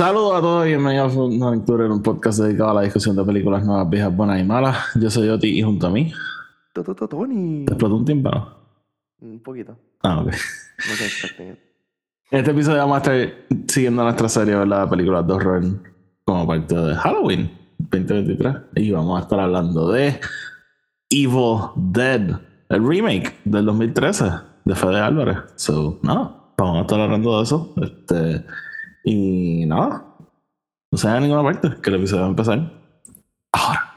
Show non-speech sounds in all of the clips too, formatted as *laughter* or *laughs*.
Saludos a todos y bienvenidos a una lectura en un podcast dedicado a la discusión de películas nuevas, viejas, buenas y malas. Yo soy Oti y junto a mí. Tony. ¿Te explotó un tímpano? Un poquito. Ah, ok. No sé exactamente. En este episodio vamos a estar siguiendo nuestra serie ¿verdad? de películas de horror como parte de Halloween 2023. Y vamos a estar hablando de Evil Dead, el remake del 2013 de Fede Álvarez. So, no, vamos a estar hablando de eso. Este, y nada, no se vaya a ninguna parte, que el episodio a empezar ahora.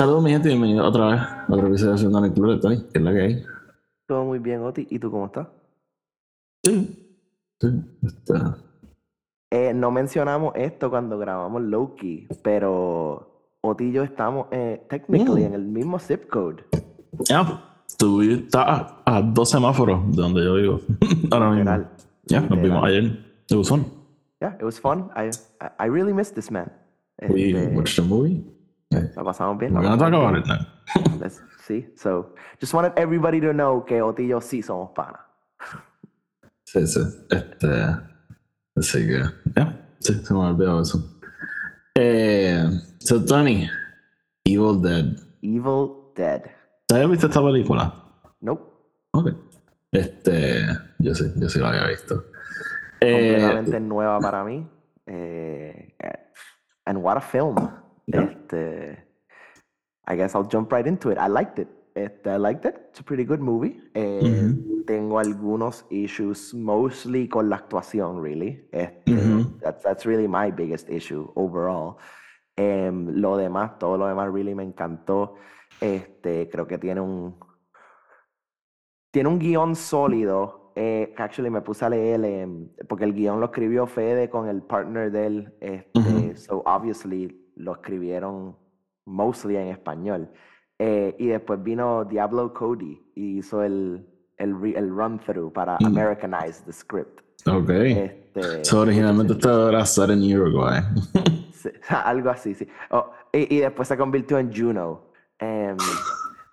Saludos, mi gente, y bienvenidos otra vez a otro episodio de Haciendo el Club de Tony, que es la que hay. Todo muy bien, Oti. ¿Y tú cómo estás? Sí, sí, está. Eh, no mencionamos esto cuando grabamos Loki, pero Oti y yo estamos eh, technically Mm. en el mismo zip code. Ya, tú estás a, a dos semáforos de donde yo vivo. *laughs* Ahora mismo. Ya, nos Literal. vimos ayer. It was fun. Yeah, it was fun. I, I, I really missed this man. We Este, watched the movie. Eh, la pasamos bien. La pasamos about bien. it now. Let's- Sí, so just wanted everybody to know que Oti y yo sí somos panas. Sí, sí. Este. Así que. Ya, sí, se me olvidó eso. Eh, so, Tony, Evil Dead. Evil Dead. ¿Te habías visto esta película? Nope. Ok. Este. Yo sí, yo sí la había visto. Eh, completamente nueva para mí. Eh, and what a film. Yeah. Este, I guess I'll jump right into it. I liked it. Este, I liked it. It's a pretty good movie. Eh. Tengo algunos issues, mostly con la actuación, really. Este, that's, that's really my biggest issue overall. Em, lo demás, todo lo demás, really me encantó. Este, creo que tiene un, tiene un guion sólido. Eh, actually me puse a leer, em, porque el guion lo escribió Fede con el partner de él. Este. So, obviously, lo escribieron mostly en español. Eh, y después vino Diablo Cody y hizo el, el, re- el run-through para Mm. Americanize the script. Ok. Este, So, originalmente era set in Uruguay. *laughs* *laughs* Algo así, sí. Oh, y, y después se convirtió en Juno. Em,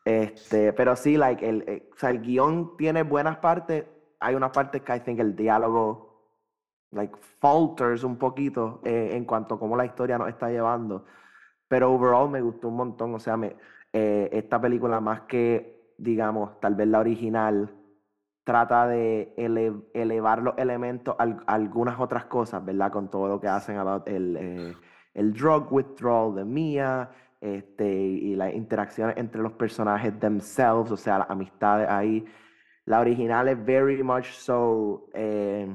este, pero sí, like, el, eh, o sea, el guion tiene buenas partes. Hay unas partes que I think el diálogo like, falters un poquito eh, en cuanto a cómo la historia nos está llevando. Pero overall me gustó un montón. O sea, me, eh, esta película, más que, digamos, tal vez la original, trata de ele- elevar los elementos a, al- algunas otras cosas, ¿verdad? Con todo lo que hacen about el, eh, el drug withdrawal de Mia, este, y las interacciones entre los personajes themselves, o sea, las amistades ahí. La original es very much so, eh,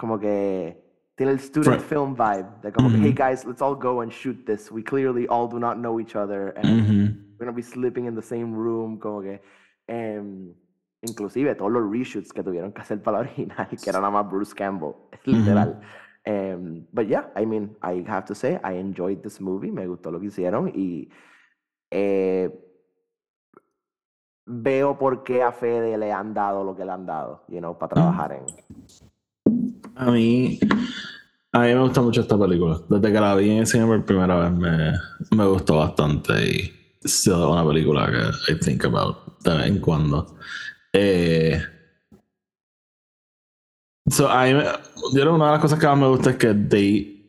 como que tiene el student Fri- film vibe, de como que, Ujú. hey guys, let's all go and shoot this. We clearly all do not know each other, and Ujú. we're gonna be sleeping in the same room, como que, em, inclusive todos los reshoots que tuvieron que hacer para la original, que era nada más Bruce Campbell, *laughs* literal. Em, but yeah, I mean, I have to say, I enjoyed this movie, me gustó lo que hicieron y eh, veo por qué a Fede le han dado lo que le han dado, you know, para trabajar en. A mí, a mí me gusta mucho esta película. Desde que la vi en el cine por primera vez me, me gustó bastante y es una película que I think about de vez en cuando. Eh, so, a mí me- yo creo que una de las cosas que más me gusta es que they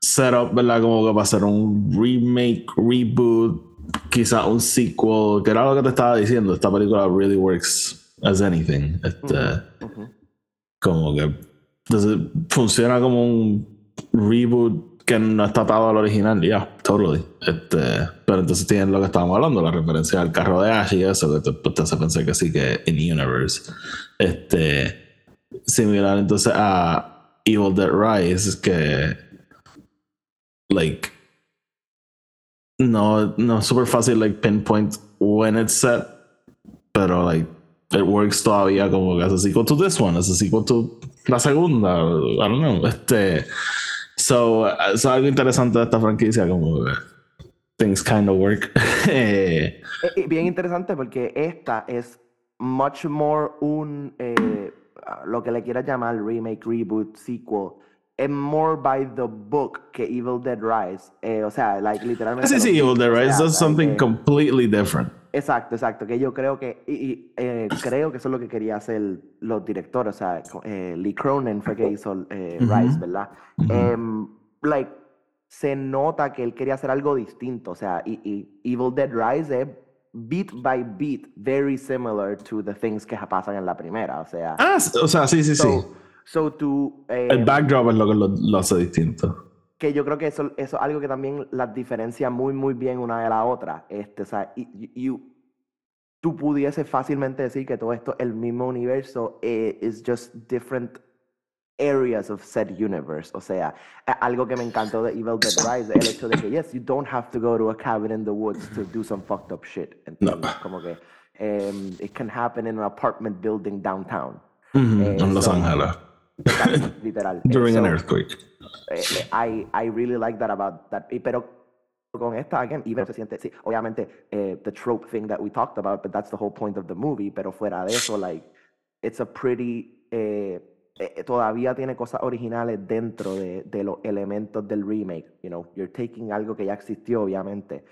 set up, ¿verdad? Como que para hacer un remake, reboot, quizá un sequel, que era lo que te estaba diciendo. Esta película really works as anything. Este, como que entonces funciona como un reboot que no está atado al original ya totally este pero entonces tienen lo que estábamos hablando la referencia al carro de Ash y eso que te, pues, te hace pensar que sí que in universe. Este similar entonces a Evil Dead Rise que like no no es super fácil like pinpoint when it's set pero like it works todavía como que as a sequel to this one, as a sequel to la segunda, I don't know. Este, so, es algo interesante de esta franquicia, como que things kind of work. *laughs* Eh, eh, bien interesante porque esta es much more un, eh, lo que le quieras llamar remake, reboot, sequel. Es more by the book que Evil Dead Rise. Eh, o sea, like, literalmente. Sí, sí, Evil Dead Rise does something eh, completely different. Exacto, exacto. Que yo creo que. Y, eh, *coughs* creo que eso es lo que quería hacer los directores. O sea, Lee Cronin fue que hizo Rise, ¿verdad? Em, like, se nota que él quería hacer algo distinto. O sea, y, y Evil Dead Rise es beat by beat very similar to the things que pasan en la primera. O sea, ah, o sea, sí, sí, sí. So eh, el backdrop es lo que lo, hace distinto. Que yo creo que eso, eso es algo que también las diferencia muy, muy bien una de la otra. Este, o sea, y, tú pudiese fácilmente decir que todo esto es el mismo universo, eh, is just different areas of said universe. O sea, algo que me encantó de Evil Dead Rise, el hecho de que, yes, you don't have to go to a cabin in the woods to do some fucked up shit. No. Como que um, it can happen in an apartment building downtown. Mm en Los Ángeles. *laughs* Literal. During an earthquake. Eh, I, I really like that about that. Pero con esta, again, Evil se siente, sí, obviamente, eh, the trope thing that we talked about, but that's the whole point of the movie. Pero fuera de eso, like, it's a pretty. Eh, eh, todavía tiene cosas originales dentro de, de, los elementos del remake. You know, you're taking algo que ya existió, obviamente,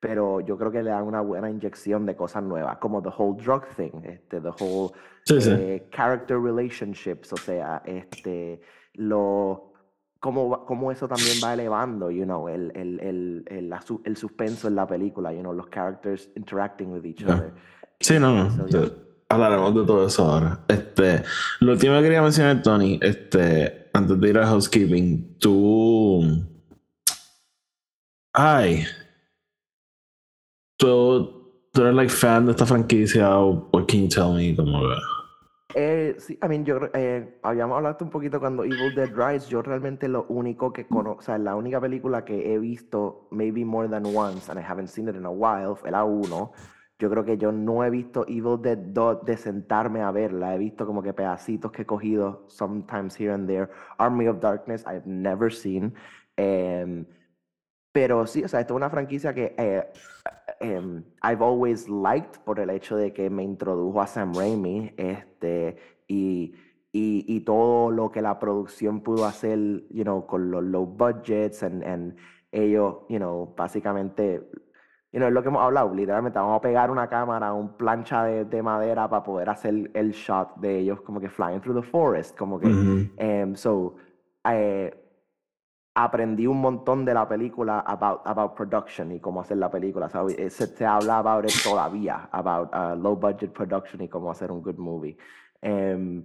pero yo creo que le dan una buena inyección de cosas nuevas, como the whole drug thing, este, the whole eh, character relationships, o sea, este, lo, cómo, cómo eso también va elevando, you know, el, el, el, el, el suspenso en la película, you know, los characters interacting with each other. Sí, no, no hablaremos de todo eso ahora. Este, lo último que quería mencionar, Tony, este, antes de ir a housekeeping, tú. Ay. Tú, tú eres like fan de esta franquicia, o what can you tell me? Como eh, sí, I mean, yo eh, habíamos hablado un poquito cuando Evil Dead Rise. Yo realmente lo único que conozco, o sea, la única película que he visto, maybe more than once, and I haven't seen it in a while, fue la 1. Yo creo que yo no he visto Evil Dead 2 de sentarme a verla. He visto como que pedacitos que he cogido, sometimes here and there. Army of Darkness, I've never seen. Em, pero sí, o sea, esto es una franquicia que eh, em, I've always liked por el hecho de que me introdujo a Sam Raimi este, y, y, y todo lo que la producción pudo hacer, you know, con los low budgets and, and ellos, you know, básicamente y no es lo que hemos hablado, literalmente vamos a pegar una cámara, un plancha de, de, madera para poder hacer el shot de ellos como que flying through the forest, como que, um, so, eh, aprendí un montón de la película about, about production y cómo hacer la película, ¿sabes? Se, se habla about it todavía, about uh, low budget production y cómo hacer un good movie. Um,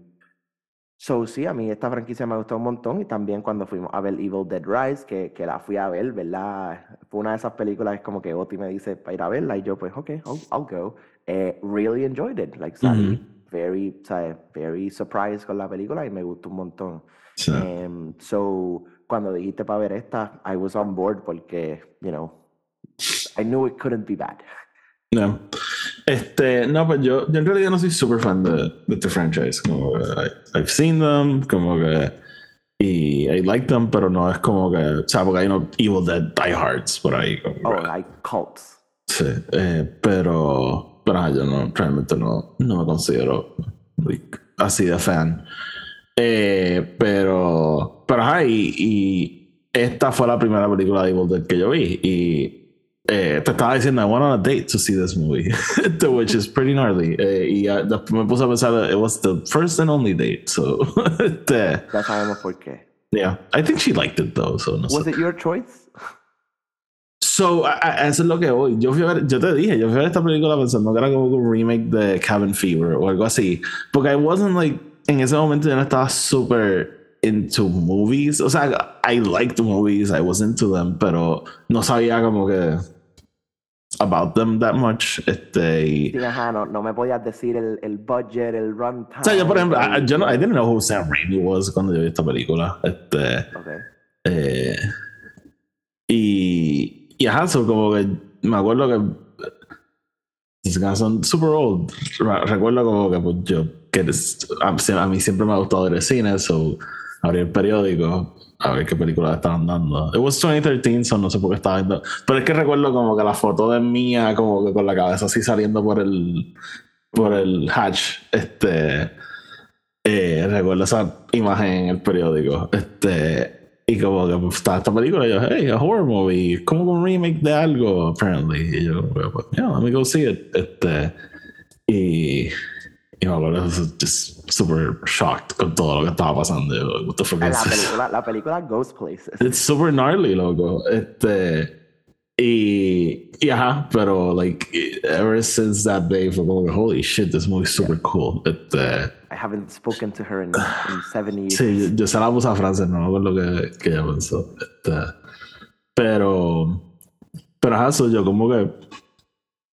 So, sí, a mí esta franquicia me gustó un montón y también cuando fuimos a ver Evil Dead Rise, que, que la fui a ver, ¿verdad? Fue una de esas películas es como que Oti me dice para ir a verla y yo pues, ok, I'll, go. Eh, really enjoyed it. Like, salí very, very surprised con la película y me gustó un montón. Em, so, cuando dijiste para ver esta, I was on board porque, you know, I knew it couldn't be bad. No. Este, no, pues yo, yo en realidad no soy super fan de, de este franchise. Como que I, I've seen them, como que. Y I like them, pero no es como que. O sea, porque hay no Evil Dead diehards por ahí. Como oh, like cults. Sí, eh, pero. Pero yo no, realmente no, no me considero like, así de fan. Eh, pero. Pero, ajá, y, y esta fue la primera película de Evil Dead que yo vi. Y eh, te estaba diciendo, I went on a date to see this movie, *laughs* which is pretty gnarly. Eh, y uh, me puse a pensar, it was the first and only date, so. *laughs* este, ya sabemos por qué. Yeah, I think she liked it though. So no was it your choice? So, eso es lo que voy. Yo, fui a ver, yo te dije, yo fui a ver esta película pensando que era como un remake de Cabin Fever o algo así. Porque I wasn't like, en ese momento yo no estaba súper into movies. O sea, I liked movies, I was into them, pero no sabía como que about them that much. Este, sí, ajá, no, no, me podías decir el, el budget, el runtime. O sea, yo, por ejemplo, I, yo no, I didn't know who Sam Raimi was cuando yo vi esta película. Este, okay. eh, y, y ajá, so como que me acuerdo que son super old. Recuerdo como que pues, yo, que a, mí siempre me ha gustado ir al cine, so abrí el periódico a ver qué película estaban dando. It was 2013, so no sé por qué estaba viendo. Pero es que recuerdo como que la foto de mía, como que con la cabeza así saliendo por el, por el hatch, este. Eh, recuerdo esa imagen en el periódico. Este. Y como que pues, estaba esta película, yo, hey, a horror movie, como un remake de algo, apparently. Y yo, pues, yeah, let me go see it. Este, y, y me acuerdo, just super shocked con todo lo que estaba pasando. What the fuck la, película, la película Ghost Places. It's super gnarly, loco. Este, y, y ajá, pero like ever since that day fue como holy shit, this movie is super cool. It, uh, I haven't spoken to her in, in seven *sighs* years. Sí, yo, se la puse a Francia, no me lo que, que ella pensó. Este, pero, pero ajá, so yo como que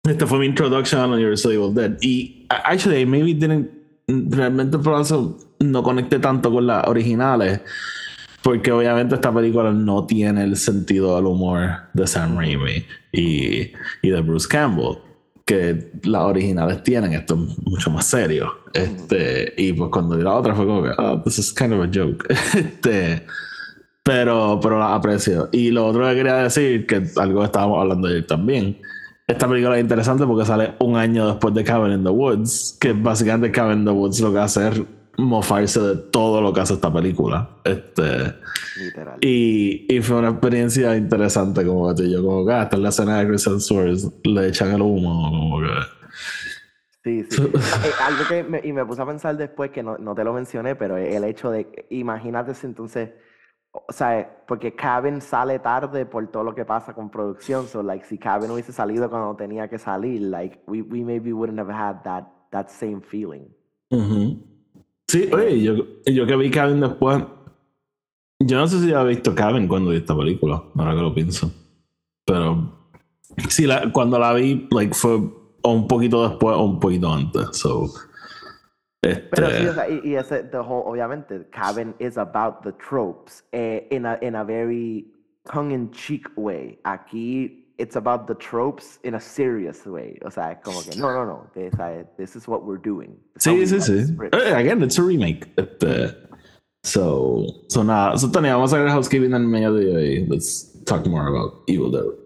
este fue mi introduction a Universal Evil Dead. Y actually, maybe didn't realmente por eso no conecté tanto con las originales porque obviamente esta película no tiene el sentido del humor de Sam Raimi y, y de Bruce Campbell, que las originales tienen. Esto es mucho más serio. Este, y pues cuando vi la otra fue como que, oh, this is kind of a joke. *laughs* este, pero, pero la aprecio. Y lo otro que quería decir, que algo estábamos hablando ayer también, esta película es interesante porque sale un año después de Cabin in the Woods, que básicamente Cabin in the Woods lo que hace es mofarse de todo lo que hace esta película. Este, Literal. Y, y fue una experiencia interesante, como que yo, como que ah, hasta en la escena de Chris Hemsworth le echan el humo, como que. Sí, sí. *laughs* Eh, algo que me, y me puse a pensar después que no, no, te lo mencioné, pero el hecho de, imagínate si entonces, o sea, porque Cabin sale tarde por todo lo que pasa con producción, so like si Cabin hubiese salido cuando tenía que salir, like we, we maybe wouldn't have had that, that same feeling. Sí, oye, yo, yo que vi Cabin después. Yo no sé si había visto Cabin cuando vi esta película, ahora que lo pienso. Pero sí, la, cuando la vi, like, fue un poquito después o un poquito antes. So, este... Pero sí, o sea, y, y, ese, the whole, obviamente, Cabin is about the tropes eh, in, a, in a very tongue-in-cheek way. Aquí it's about the tropes in a serious way. O sea, como que, no, no, no, this I, this is what we're doing. sí, sí, sí. Eh, again, it's a remake. Este, so, so nada, so Tony, vamos a ver housekeeping en medio de hoy. Let's talk more about Evil Dead.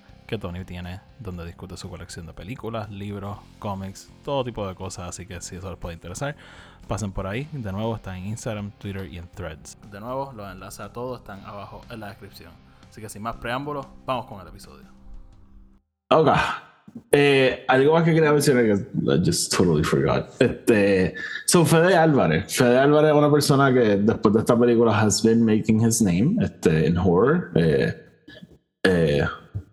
que Tony tiene donde discute su colección de películas, libros, cómics, todo tipo de cosas. Así que si eso les puede interesar, pasen por ahí. De nuevo, está en Instagram, Twitter y en Threads. De nuevo, los enlaces a todos están abajo en la descripción. Así que sin más preámbulos, vamos con el episodio. Ok. Eh, algo más que quería mencionar que I just totally forgot. Este, so Fede Álvarez. Fede Álvarez es una persona que después de esta película has been making his name este, en horror. Eh, eh,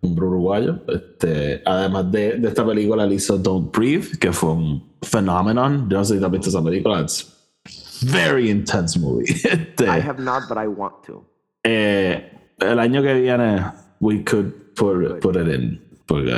un uruguayo. Este, además de, de, esta película, le hizo Don't Breathe, que fue un phenomenon. Yo no sé si has visto esa película. It's very intense movie. *laughs* Este, I have not, but I want to. Eh, el año que viene, we could put, put it in. Porque,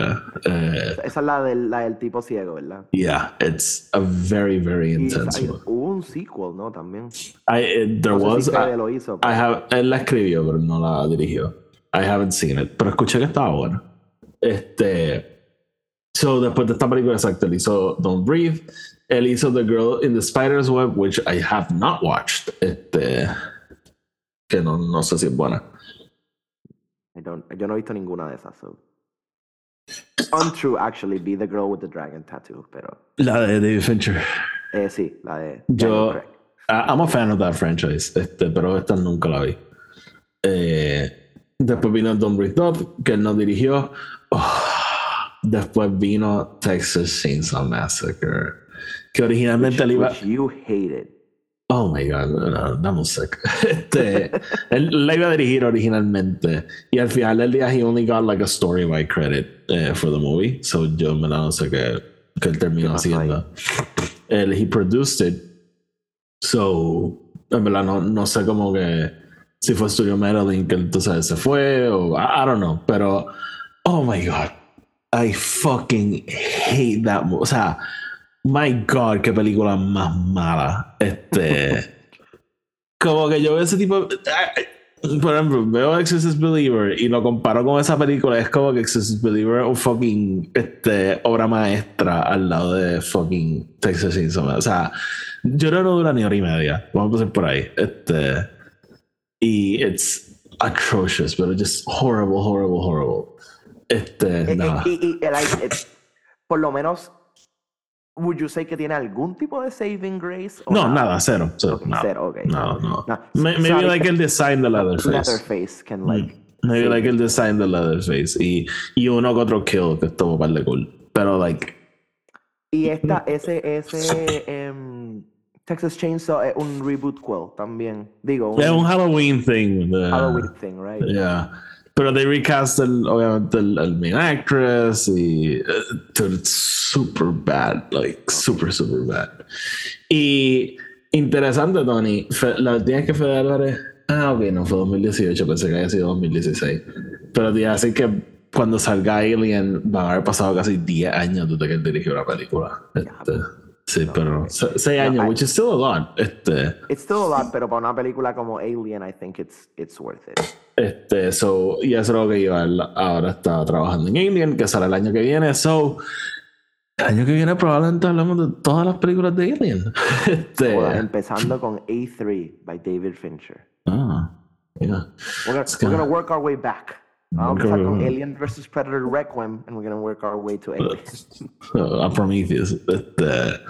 eh, Esa es la del, la del tipo ciego, ¿verdad? Yeah, it's a very, very intense one. Hubo un sequel, ¿no? También. I, it, there no was. Si I, lo hizo, I have, él la escribió, pero no la dirigió. I haven't seen it, pero escuché que estaba buena. Este. So, después de esta película, exacto, él hizo Don't Breathe. Él hizo The Girl in the Spider's Web, which I have not watched. Este. Que no, no sé si es buena. I don't, yo no he visto ninguna de esas. So. Untrue, actually, Be the Girl with the Dragon Tattoo, pero. La de David Fincher. Eh, sí, la de. Yo. I'm a fan of that franchise, este, pero esta nunca la vi. Eh, después vino Don't Breathe Up, que él no dirigió. Oh, después vino Texas Chainsaw Massacre. Que originalmente él iba. You hated. Oh my god, no, dame un sec. *laughs* Este, él la iba a dirigir originalmente. Y al final del día, he only got like a story by credit eh, for the movie. So yo me la no sé qué, qué él terminó haciendo. Él, he produced it. So, en verdad, no, no sé cómo que. Si fue Studio Madeline que entonces se fue o. I, I don't know. Pero. Oh my god. I fucking hate that movie. O sea. My God, qué película más mala. Este. *laughs* como que yo veo ese tipo. Por ejemplo, veo Exorcist Believer y lo comparo con esa película. Es como que Exorcist Believer es un fucking este, obra maestra al lado de fucking Texas Chainsaw. O sea, yo no dura ni hora y media. Vamos a pasar por ahí. Este. Y it's atrocious, pero just horrible, horrible, horrible. Este, Eh, eh, nada. y, y, eh, like, eh, por lo menos, would you say que tiene algún tipo de saving grace? No, nada, cero. cero, Ok, nada. cero, ok. No, no. No, Maybe sorry, like el design de Leatherface. Leatherface can like. Maybe like el design de Leatherface. Y, y uno que otro kill que estuvo par de cool. Pero like. Y esta, ese, ese em, Texas Chainsaw es un reboot quill también. Digo, un, Es un Halloween thing. de- Halloween thing, right? Yeah. Pero they recast el, obviamente el, el main actress y it's super bad, like super super bad. Y interesante, Tony, la última que Fede Álvarez, ah, ok, no fue 2018, pensé que había sido 2016. Pero te iba a decir que cuando salga Alien van a haber pasado casi 10 años desde que él dirigió la película. Este, sí, pero 6 años, I- which is still a lot. Este, It's still a lot, pero para una película como Alien, I think it's, it's worth it. Este, so, y eso es lo que yo ahora está trabajando en Alien, que sale el año que viene. So, el año que viene probablemente hablamos de todas las películas de Alien. *laughs* Este, Joder, empezando con A3 by David Fincher. ah, yeah. We're gonna, we're gonna work our way back. Vamos a Work empezar our con way- Alien vs Predator Requiem, and we're gonna work our way to Alien. Uh, a *laughs* Prometheus. Este,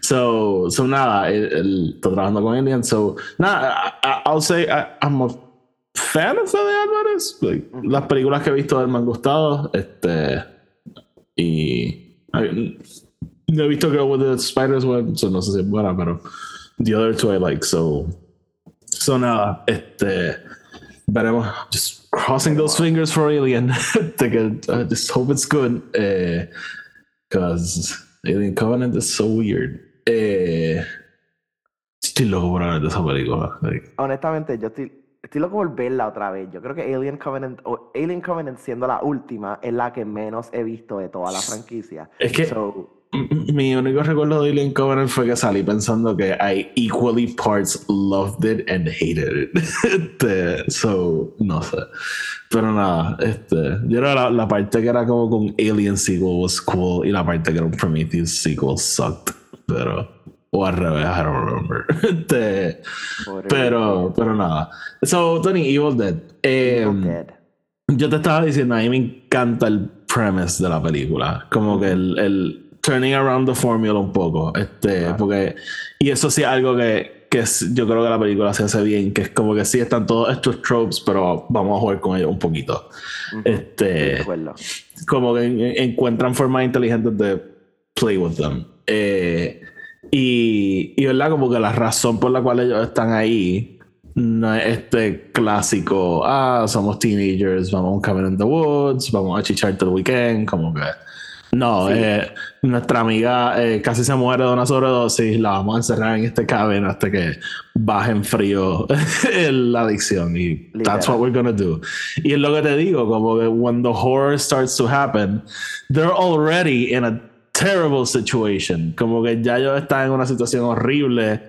so, so nada, está trabajando con Alien. So, nada, I, I- I'll say I, I'm a fan of Fede Álvarez. Like, Las películas que he visto de él me han gustado. Este, y I- no he visto Girl with the Spider's Web, so no sé si es buena, pero the other two I like. So, so nada, este, veremos. Just crossing those fingers for Alien. *laughs* I just hope it's good. Eh, Because Alien Covenant is so weird. Eh, estoy loco por hablar de esa película. Like, Honestamente, yo estoy, estoy loco por verla otra vez. Yo creo que Alien Covenant, o Alien Covenant siendo la última, es la que menos he visto de toda la franquicia. Es que- So, *clears throat* mi único recuerdo de Alien Covenant fue que salí pensando que I equally parts loved it and hated it. *laughs* Este, so, no sé. Pero nada, este, yo era la, la parte que era como con Alien sequel was cool y la parte que era un Prometheus sequel sucked. Pero, o al revés, I don't remember. *laughs* Este, pero, pero nada. So, Tony, Evil Dead. Eh, Evil Dead. Yo te estaba diciendo, a mí me encanta el premise de la película. Como que el, el turning around the formula un poco. Este, porque. Y eso sí es algo que, que es- yo creo que la película se hace bien. Que es como que sí están todos estos tropes, pero vamos a jugar con ellos un poquito. Ujú, Este. de acuerdo. Como que en- en- encuentran formas inteligentes de play with them. Eh, y, y verdad, como que la razón por la cual ellos están ahí no es este clásico, ah, somos teenagers, vamos a un cabin in the woods, vamos a chichar todo el weekend, como que. No, eh, nuestra amiga eh, casi se muere de una sobredosis, la vamos a encerrar en este cabin hasta que baje en frío *laughs* la adicción. Y that's what we're gonna do. Y es lo que te digo, como que when the horror starts to happen, they're already in a terrible situation. Como que ya ellos están en una situación horrible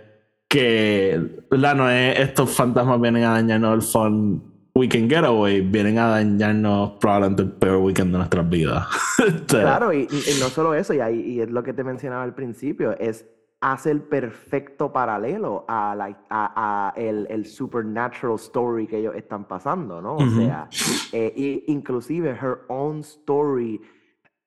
que, es estos fantasmas vienen a dañarnos el fun weekend getaway, vienen a dañarnos probablemente el peor weekend de nuestras vidas. *laughs* Claro, y, y- no solo eso, y, ahí, y es lo que te mencionaba al principio, es hace el perfecto paralelo a, la, a, a el, el supernatural story que ellos están pasando, ¿no? O Ujú. sea, eh, y inclusive her own story,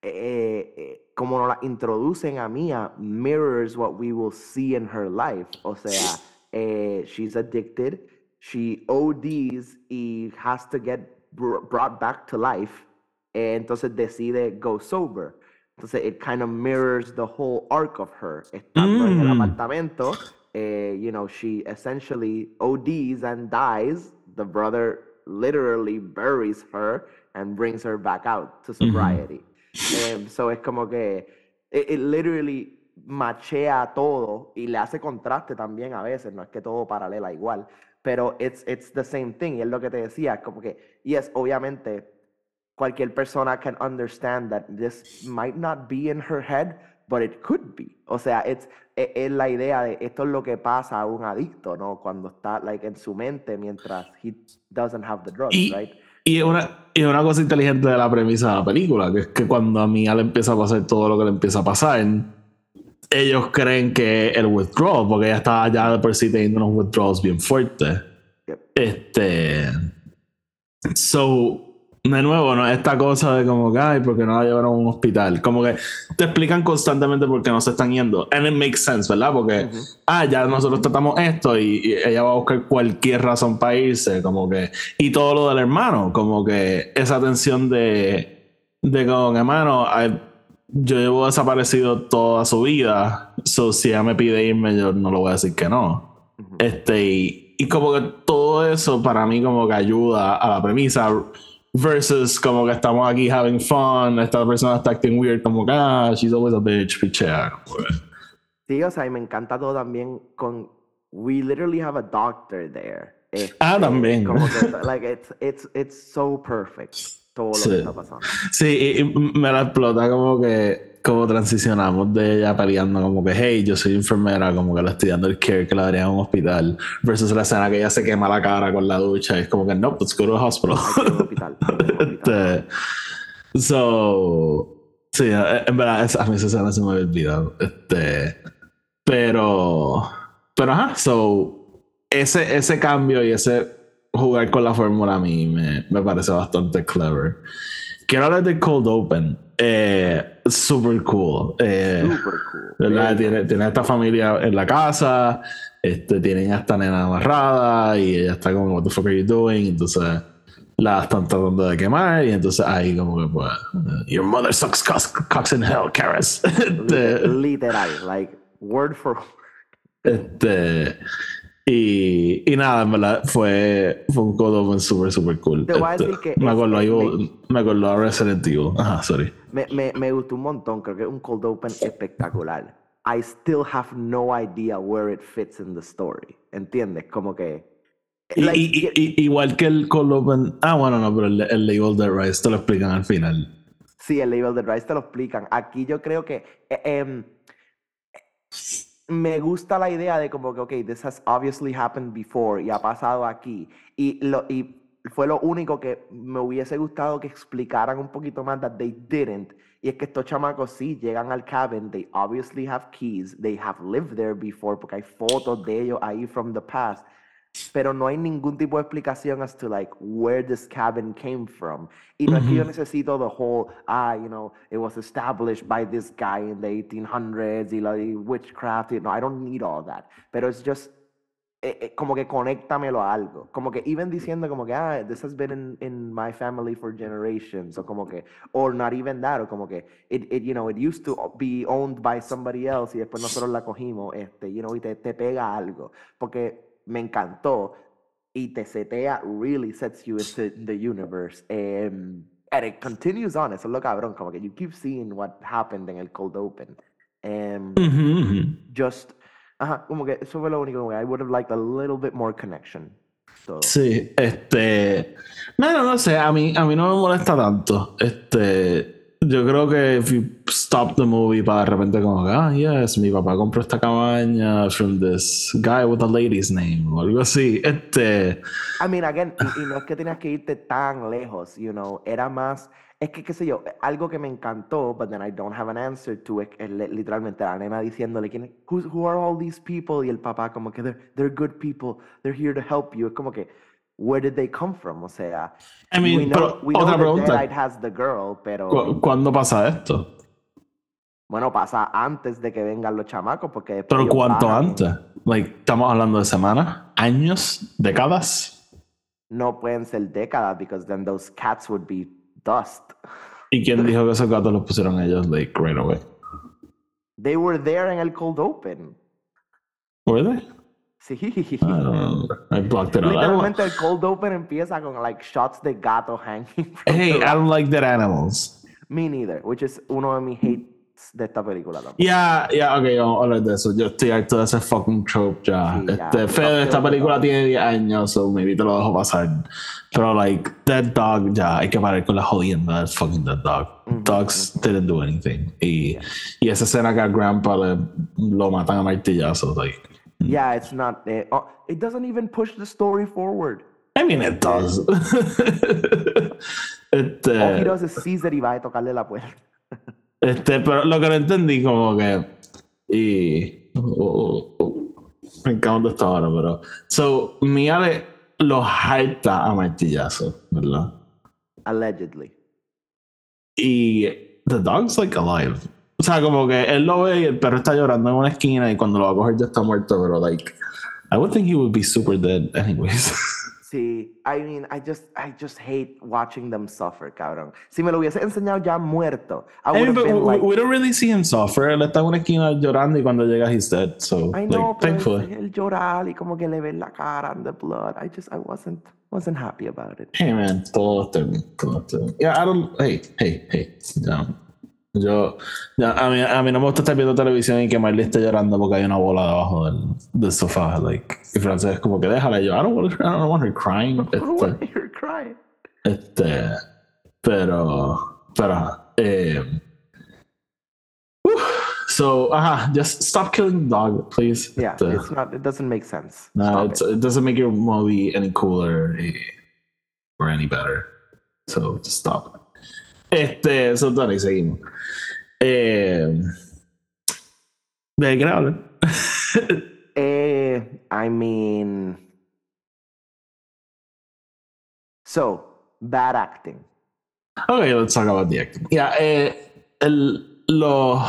eh, eh, como nos la introducen a Mia, mirrors what we will see in her life. O sea, eh, she's addicted, she ODs y has to get br- brought back to life entonces decide go sober. Entonces, it kind of mirrors the whole arc of her. Estando en el Mm. apartamento, eh, you know, she essentially ODs and dies. The brother literally buries her and brings her back out to sobriety. Em, so it's como que it, it literally machea todo y le hace contraste también a veces, no es que todo paralela igual, pero it's, it's the same thing, y es lo que te decía, como que, yes, obviamente, cualquier persona can understand that this might not be in her head, but it could be. O sea, it's, e- es, la idea de esto es lo que pasa a un adicto, ¿no? Cuando está, like, en su mente mientras he doesn't have the drugs, Y, right? y una, y una cosa inteligente de la premisa de la película, que es que cuando a Mia le empieza a pasar todo lo que le empieza a pasar, ellos creen que el withdrawal, porque ella estaba ya de por sí teniendo unos withdrawals bien fuertes. Yep. Este. So, de nuevo, no esta cosa de como que, ay, porque no la llevaron a un hospital. Como que te explican constantemente por qué no se están yendo. And it makes sense, ¿verdad? Porque, Ujú. ah, ya nosotros tratamos esto y, y ella va a buscar cualquier razón para irse, como que. Y todo lo del hermano, como que esa tensión de, de como que, hermano, yo llevo desaparecido toda su vida. So, si ella me pide irme, yo no le voy a decir que no. Este, y, y como que todo eso para mí como que ayuda a la premisa versus como que estamos aquí having fun, esta persona está acting weird, como que, ah, she's always a bitch, pichea. que- Sí, o sea, y me encanta todo también con we literally have a doctor there. Ah, Este, también. Como que, *laughs* like, it's, it's, it's so perfect todo lo Sí. que está pasando. Sí, y, me la explota como que como transicionamos de ella peleando como que hey, yo soy enfermera, como que le estoy dando el care que le daría en un hospital, versus la escena que ella se quema la cara con la ducha y es como que no, let's go to the hospital. A a. *laughs* Este, so, sí, eh, en verdad, a mí esa escena se me había olvidado. Este, pero, pero ajá, so, ese, ese cambio y ese jugar con la fórmula a mí me, me parece bastante clever. Quiero hablar de Cold Open. Eh, super cool. Eh, Super cool. ¿verdad? Tiene, tiene esta familia en la casa, este, tienen a esta nena amarrada y ella está como, what the fuck are you doing? Entonces la están tratando de quemar y entonces ahí como que pues, your mother sucks cocks, cocks in hell, Karas. *laughs* Este, Literal, like, word for word. este, y, y nada, en verdad, fue, fue un cold open super, super cool. Te voy a Este, decir que me acordó, es- ahí- me acordó a Resident Evil. Ajá, sorry. Me, me, me gustó un montón, creo que es un cold open espectacular. I still have no idea where it fits in the story. ¿Entiendes? Como que. Like, y- y- igual que el Cold Open. Ah, bueno, no, pero el, el de Evil Dead Rise te lo explican al final. Sí, el Label de Rise te lo explican. Aquí yo creo que eh, em, me gusta la idea de como que, ok, this has obviously happened before y ha pasado aquí. Y, lo, y fue lo único que me hubiese gustado que explicaran un poquito más that they didn't. Y es que estos chamacos sí llegan al cabin, they obviously have keys, they have lived there before porque hay fotos de ellos ahí from the past. Pero no hay ningún tipo de explicación as to like where this cabin came from. Y no es que yo necesito the whole, ah, you know, it was established by this guy in the 1800s y la y witchcraft. y- No, I don't need all that. Pero it's just, eh, eh, como que conéctamelo a algo. Como que even diciendo como que, ah, this has been in, in my family for generations. O como que, or not even that. O como que, it, it, you know, it used to be owned by somebody else y después nosotros la cogimos, este, you know, y te, te pega algo. Porque me encantó y te setea, really sets you into the universe. em, and it continues on, eso es lo cabrón, como que you keep seeing what happened en el cold open. Ujú. just, ajá, como que eso fue lo único, que I would have liked a little bit more connection. So, Sí, este. No, no, no sé, a mí, a mí no me molesta tanto. Este. Yo creo que if you stop the movie para de repente como ah, yes, mi papá compró esta cabaña from this guy with a lady's name o algo así. Este. I mean, again, y, y no es que tenías que irte tan lejos, you know, era más, es que, qué sé yo, algo que me encantó, but then I don't have an answer to, li- literalmente la nena diciéndole, ¿quién, who, who are all these people? Y el papá como que, they're, they're good people, they're here to help you. Es como que, where did they come from? O sea, I mean, we know, pero we otra pregunta. Deadite has the girl, pero, ¿cu- ¿Cuándo pasa esto? bueno, pasa antes de que vengan los chamacos, porque ¿Pero cuánto antes? Like, ¿Estamos hablando de semanas? ¿Años? ¿Décadas? No pueden ser décadas, because then those cats would be Dust. ¿Y quién dijo que esos gatos los pusieron ellos like right away? They were there en el cold open. Were they? Sí. I. I blocked it out. Literalmente el cold open empieza con like shots de gato hanging. hey, I don't like dead animals. Me neither, which is uno de mis hates de esta película también. Yeah, ya, ok, vamos a hablar de eso. Yo estoy harto de ese fucking trope ya. Sí, este, Fede, esta película tiene 10 años, so maybe te lo dejo pasar. Pero, like, Dead Dog, ya, hay que parar con la jodienda del fucking Dead Dog. Dogs didn't do anything. Y, y esa escena que a Grandpa le, lo matan a martillazos, like. Hmm. Yeah, it's not. eh, oh, it doesn't even push the story forward. I mean, it does. *laughs* este, uh, All he does is sees that y va a tocarle la puerta. *laughs* Este, pero lo que no entendí como que y oh, oh, oh, oh. me encanta esta hora, pero so Mia le lo harta a martillazo, ¿verdad? Allegedly. Y the dog's like alive. O sea, como que él lo ve y el perro está llorando en una esquina y cuando lo va a coger ya está muerto, pero like I would think he would be super dead anyways. *laughs* Sí, I mean, I just, I just hate watching them suffer, cabrón. Si me lo hubiese enseñado ya muerto, I would mean, have been we, like, we don't really see him suffer. Él está en una esquina llorando y cuando llega he's dead. So, I like, know, pero thankfully. el llorar y como que le ven la cara and the blood. I just, I wasn't, wasn't happy about it. Hey man, todo está bien, todo está bien. Yeah, I don't. Hey, hey, hey. Ya. Yo, ya, a, mí, a mí no me gusta estar viendo televisión y que Marley esté llorando porque hay una bola debajo del, del sofá. Like, y Frances es como que déjala. Yo, I don't want, I don't want her crying. *laughs* I don't want Este, her cry. este, pero, pero, eh, so, ajá, just stop killing the dog, please. Yeah, Este, it's not, it doesn't make sense. no, it. it doesn't make your movie any cooler eh, or any better. So just stop. Este, so seguimos. Eh, ¿De qué hablan? Eh, I mean, so bad acting. okay, let's talk about the acting. Yeah, eh, el, los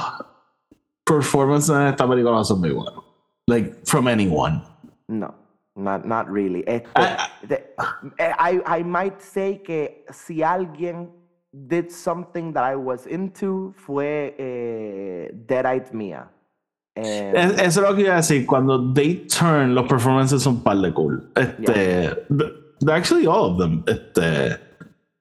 performances en esta película son muy buenos. Like, from anyone. No, not, not really. Este, I- de- eh, I, I might say que si alguien did something that I was into fue eh, Deadite Mia. Eh, Es- Eso es lo que iba a decir. Cuando they turn, los performances son par de cool. Este, th- actually all of them. Este,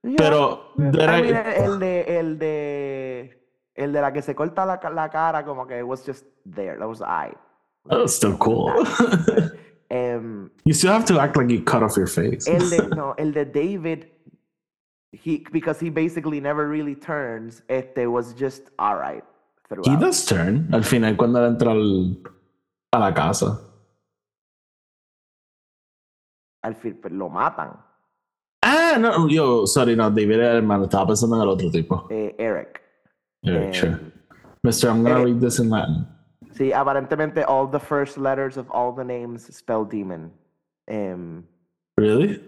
yeah. pero Dead I mean, el de, el de, el de la que se corta la, la cara, como que it was just there. That was I. Oh, still cool. Em, *laughs* you still have to act like you cut off your face. el de, *laughs* no, el de David, he, because he basically never really turns, este was just alright He does turn al final cuando él entra al- a la casa. Al fin, lo matan. Ah, no, yo, sorry, no, David era hermano, estaba pensando en el otro tipo. Eh, Eric. Yeah, Em, sure. Mister, I'm gonna eh, read this in Latin. Sí, aparentemente all the first letters of all the names spell demon. Em, Really?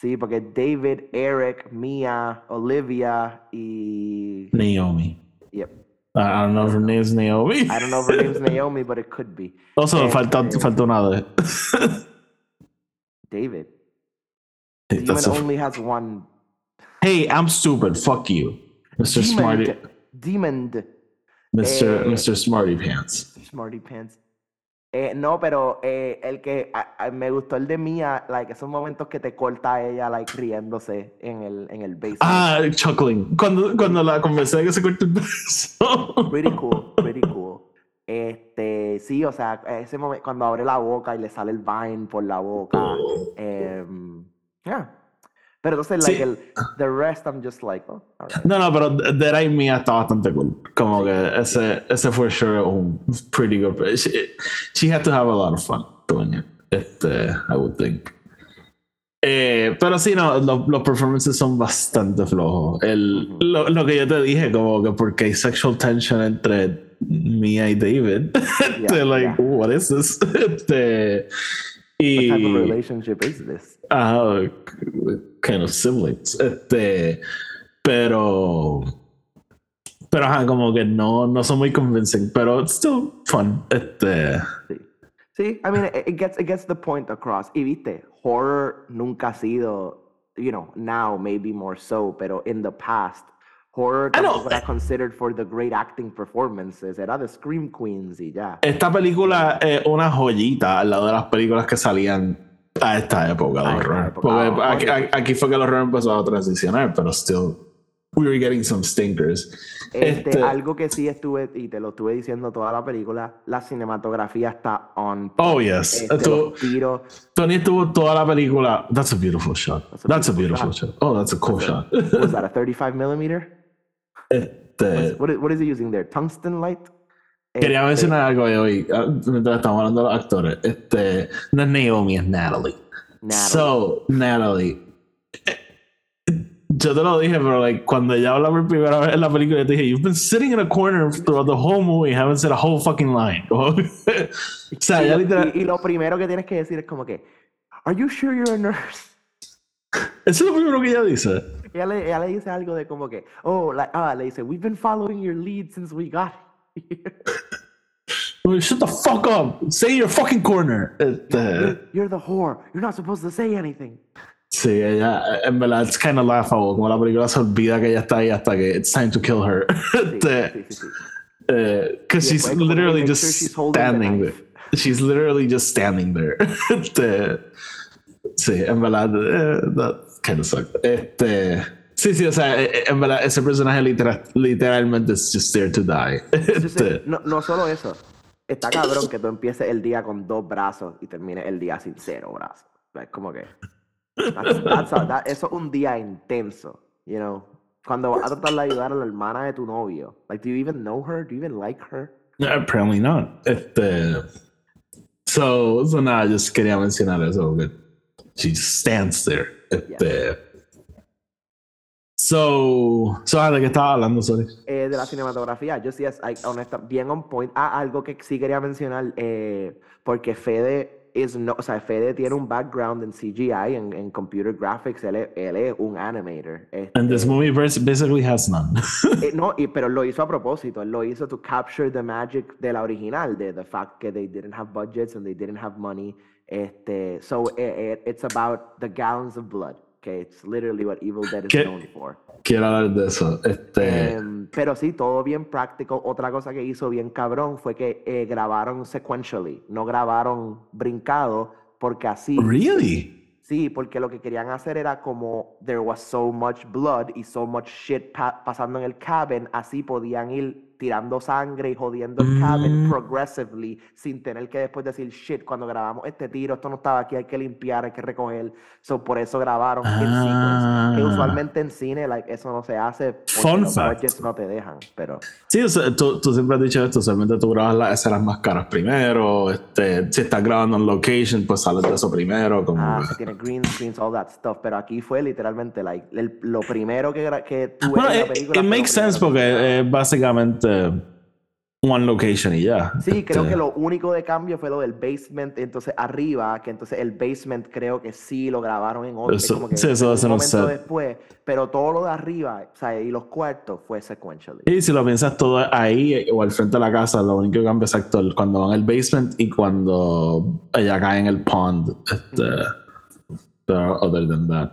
Sí, porque David, Eric, Mia, Olivia y... Naomi. Yep. I don't know if her name's Naomi. I don't know if her name's Naomi, but it could be. *laughs* Also, Eh, falta, falta una de. David. Demon only has one. hey, I'm stupid. Fuck you, Mr. Smarty. Demon. Mr. Eh, Mr. Smarty Pants. Smarty Pants. Eh, no, pero eh, el que a- a- me gustó el de Mia, like esos momentos que te corta ella, like riéndose en el, en el basement. Ah, chuckling. Cuando, cuando la convencé de que se cortó el beso. Pretty *laughs* cool, pretty cool. Este, sí, o sea, ese momento cuando abre la boca y le sale el vine por la boca. em, yeah. Pero entonces, like, Sí. el, the rest, I'm just like, oh. No, no, pero Dead Eye Mia está bastante cool. Como que ese, ese fue sure un pretty good. She, she had to have a lot of fun doing it. Este, I would think. Eh, pero sí, no, lo- los performances son bastante flojos. El, lo, lo que yo te dije, como que porque hay sexual tension entre Mia y David. *laughs* Este, Yeah, like, yeah. what is this? *laughs* Este, What type of relationship is this? Ajá, kind of siblings. Este, pero, pero ajá, como que no, no son muy convincing, pero it's still fun. Este, Sí. Sí, I mean, it, gets, it gets the point across. Y viste, horror nunca ha sido you know, now maybe more so, pero in the past, horror tampoco era considered for the great acting performances, era the Scream Queens y ya. Esta película es una joyita al lado de las películas que salían a esta época de A horror. Porque Ah, aquí, horror. aquí fue que el horror empezó a transicionar, pero still, we were getting some stinkers. Este, Este- Algo que sí estuve, y te lo estuve diciendo toda la película, la cinematografía está on. Oh, yes. Este, tiros, Tony estuvo toda la película. That's a beautiful shot. That's a That's a beautiful beautiful shot. Oh, that's a cool shot. was that a 35 millimeter? *laughs* Este, What is, what is he using there? Tungsten light? Quería Este, mencionar algo de hoy, ah, mientras estamos hablando de los actores. Este, no es Naomi, es Natalie. Natalie. So, Natalie. eh, Yo te lo dije, pero like, cuando ella habla por primera vez en la película, yo te dije, You've been sitting in a corner throughout the whole movie, haven't said a whole fucking line. *laughs* o sea, y, ella literal. y- y lo primero que tienes que decir es como que, ¿Are you sure you're a nurse? *laughs* Eso es lo primero que ella dice. Ella le, ella le dice algo de como que, oh, like, ah, le dice, we've been following your lead since we got *laughs* Shut the fuck up. Say your fucking corner. You're, you're the whore. You're not supposed to say anything. sí, ella, en verdad, it's kind of laughable. Como la película se olvida que ella está ahí hasta que it's time to kill her. Sí, Este, sí, sí, sí. Because she's después literally just sure she's holding the standing there. She's literally just standing there. *laughs* Este, sí, en verdad, eh, that kind of sucked. Este, sí, sí, o sea, eh, eh, en verdad, ese personaje literal, literalmente is just there to die. Entonces, Este, no, no solo eso. Está cabrón que tú empieces el día con dos brazos y termines el día sin cero brazos. Es como que. that's- that's a- that- eso es un día intenso, you know. Cuando vas a tratar de ayudar a la hermana de tu novio. Like, do you even know her? Do you even like her? apparently not. Este, so, so nada, just quería mencionar eso. Que she stands there. Este, So, so ah, ¿de qué estaba hablando, sorry? Eh, de la cinematografía, yo sí, es honesta, bien on point. Ah, algo que sí quería mencionar, eh, porque Fede is no, o sea, Fede tiene un background en CGI, en, en computer graphics, él es, él es un animator. And this este, movie bas- basically has none. *laughs* eh, no, y, pero lo hizo a propósito, él lo hizo to capture the magic de la original, de the fact que they didn't have budgets and they didn't have money. Este, so eh, eh, it's about the gallons of blood, que it's literally what Evil Dead is ¿Qué? known for. Quiero hablar de eso. Este, Em, pero sí, todo bien práctico. Otra cosa que hizo bien cabrón fue que eh, grabaron sequentially, no grabaron brincado, porque así. really? Sí, porque lo que querían hacer era como there was so much blood y so much shit pa- pasando en el cabin, así podían ir tirando sangre y jodiendo el cabin Mm. progressively sin tener que después decir shit, cuando grabamos este tiro, esto no estaba aquí, hay que limpiar, hay que recoger. So, por eso grabaron in sequence. Que Ah. usualmente en cine, like, eso no se hace Fun los fact. no te dejan, pero Sí, o sea, tú, tú siempre has dicho esto, usualmente tú grabas las escenas más caras primero, este, si estás grabando en location, pues sales de eso primero, como... ah, se tiene green screens, all that stuff, pero aquí fue literalmente like, el- lo primero que, que tú Bueno, ves en la it, película. it makes sense porque es básicamente one location y ya. Sí, creo Este, que lo único de cambio fue lo del basement, entonces arriba, que entonces el basement creo que sí lo grabaron en otro, Eso- como que sí, eso un no momento sé. después, pero todo lo de arriba, o sea, y los cuartos fue sequentially. Y si lo piensas todo ahí o al frente de la casa, lo único que cambia es actor cuando van al basement y cuando ella cae en el pond. Este, pero other than that,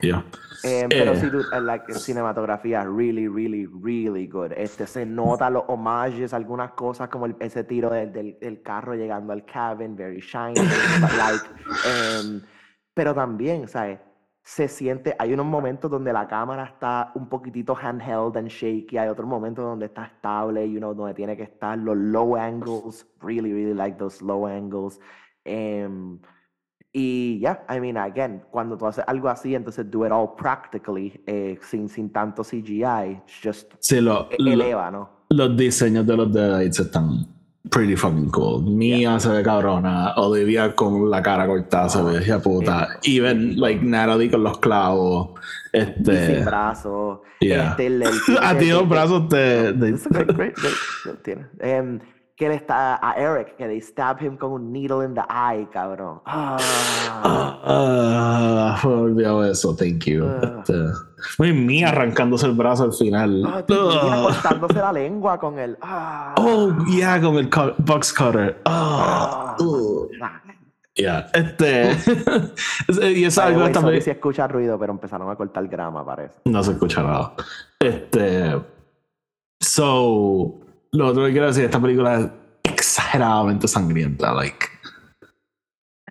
yeah. Eh, pero Eh. sí, dude, eh, like, cinematografía, really, really, really good. Este, se nota los homages, algunas cosas como el- ese tiro del, del, del carro llegando al cabin, very shiny, but *laughs* like, em, pero también, ¿sabes? Se siente, hay unos momentos donde la cámara está un poquitito handheld and shaky, hay otros momentos donde está estable, you know, donde tiene que estar los low angles, really, really like those low angles. Y ya, I mean, again, cuando tú haces algo así, entonces do it all practically, eh, sin, sin tanto CGI, just Sí, lo- e- lo- eleva, ¿no? los diseños de los Deadites están pretty fucking cool. Mia se ve cabrona, Olivia con la cara cortada se ve hija puta. Even like Natalie con los clavos. Y Este. sin brazos. yeah. Este, el- el tipo *laughs* A ti los brazos te. *laughs* great, great, great. Em, que él está a Eric, que they stab him con un needle in the eye, cabrón. Ah. Ah, me olvidado eso, thank you. Ah. Este, Mia arrancándose el brazo al final. Ah, y Ah. cortándose la lengua con el. Ah. Oh, yeah, con el cu- box cutter. Ah, Ah. uh. Yeah. Este. *laughs* y eso es algo sorry también. si escucha ruido, pero empezaron a cortar grama, parece. No se escucha nada. Este. So. Lo otro que quiero decir, esta película es exageradamente sangrienta. Like.